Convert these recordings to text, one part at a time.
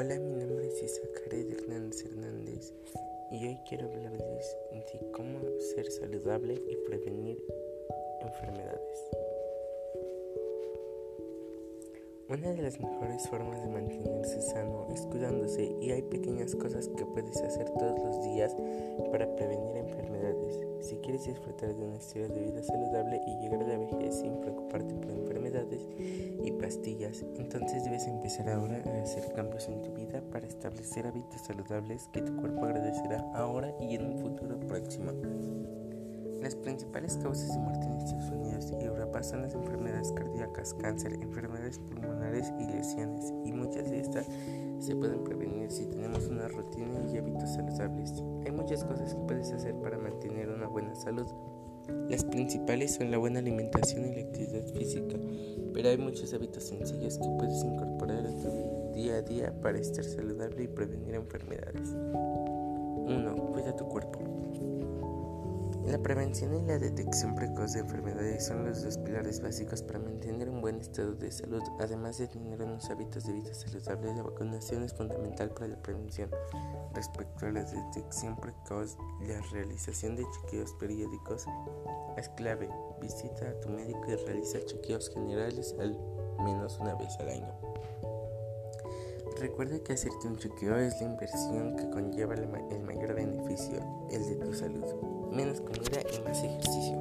Hola, mi nombre es Isaacaret Hernández Hernández y hoy quiero hablarles de cómo ser saludable y prevenir enfermedades. Una de las mejores formas de mantenerse sano cuidándose y hay pequeñas cosas que puedes hacer todos los días para prevenir enfermedades. Si quieres disfrutar de un estilo de vida saludable y llegar a la vejez sin preocuparte por enfermedades y pastillas, entonces debes empezar ahora a hacer cambios en tu vida para establecer hábitos saludables que tu cuerpo agradecerá ahora y en un futuro próximo. Las principales causas de muerte en Estados Unidos y Europa son las enfermedades cardíacas, cáncer, enfermedades pulmonares y lesiones, y muchas de estas se pueden prevenir si tenemos una rutina y hábitos saludables. Hay muchas cosas que puedes hacer para mantener una buena salud. Las principales son la buena alimentación y la actividad física, pero hay muchos hábitos sencillos que puedes incorporar a tu día a día para estar saludable y prevenir enfermedades. 1. Cuida tu cuerpo. La prevención y la detección precoz de enfermedades son los dos pilares básicos para mantener un buen estado de salud. Además de tener unos hábitos de vida saludables, la vacunación es fundamental para la prevención. Respecto a la detección precoz, la realización de chequeos periódicos es clave. Visita a tu médico y realiza chequeos generales al menos una vez al año. Recuerda que hacerte un chequeo es la inversión que conlleva el mayor beneficio, el de tu salud. Menos comida y más ejercicio.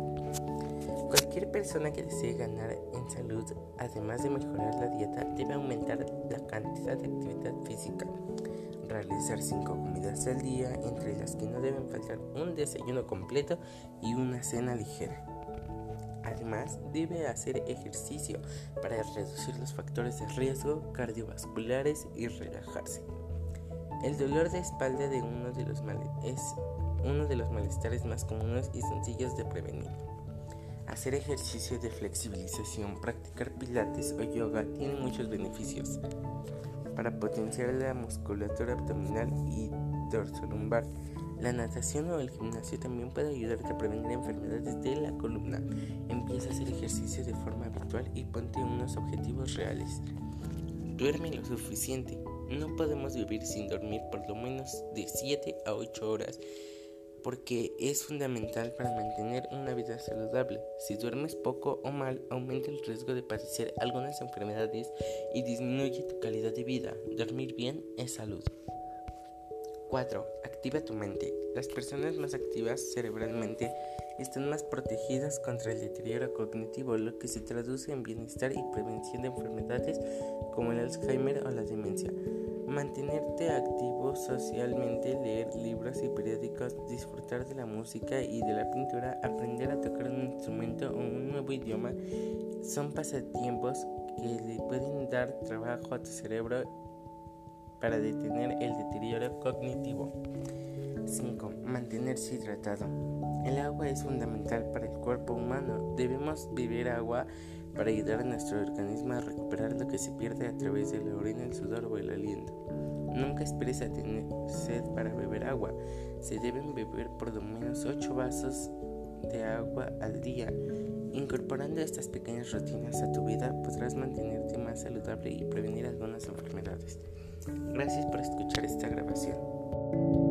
Cualquier persona que desee ganar en salud, además de mejorar la dieta, debe aumentar la cantidad de actividad física. Realizar 5 comidas al día, entre las que no deben faltar un desayuno completo y una cena ligera. Además, debe hacer ejercicio para reducir los factores de riesgo cardiovasculares y relajarse. El dolor de espalda es uno de los malestares más comunes y sencillos de prevenir. Hacer ejercicio de flexibilización, practicar pilates o yoga tiene muchos beneficios para potenciar la musculatura abdominal y dorsolumbar la natación o el gimnasio también puede ayudarte a prevenir enfermedades de la columna. Empieza a hacer ejercicio de forma habitual y ponte unos objetivos reales. Duerme lo suficiente. No podemos vivir sin dormir por lo menos de 7 a 8 horas porque es fundamental para mantener una vida saludable. Si duermes poco o mal, aumenta el riesgo de padecer algunas enfermedades y disminuye tu calidad de vida. Dormir bien es salud. 4. Activa tu mente. Las personas más activas cerebralmente están más protegidas contra el deterioro cognitivo, lo que se traduce en bienestar y prevención de enfermedades como el Alzheimer o la demencia. Mantenerte activo socialmente, leer libros y periódicos, disfrutar de la música y de la pintura, aprender a tocar un instrumento o un nuevo idioma son pasatiempos que le pueden dar trabajo a tu cerebro para detener el deterioro cognitivo. 5. Mantenerse hidratado. El agua es fundamental para el cuerpo humano. Debemos beber agua para ayudar a nuestro organismo a recuperar lo que se pierde a través de la orina, el sudor o el aliento. Nunca esperes a tener sed para beber agua. Se deben beber por lo menos 8 vasos de agua al día. Incorporando estas pequeñas rutinas a tu vida podrás mantenerte más saludable y prevenir algunas enfermedades. Gracias por escuchar esta grabación.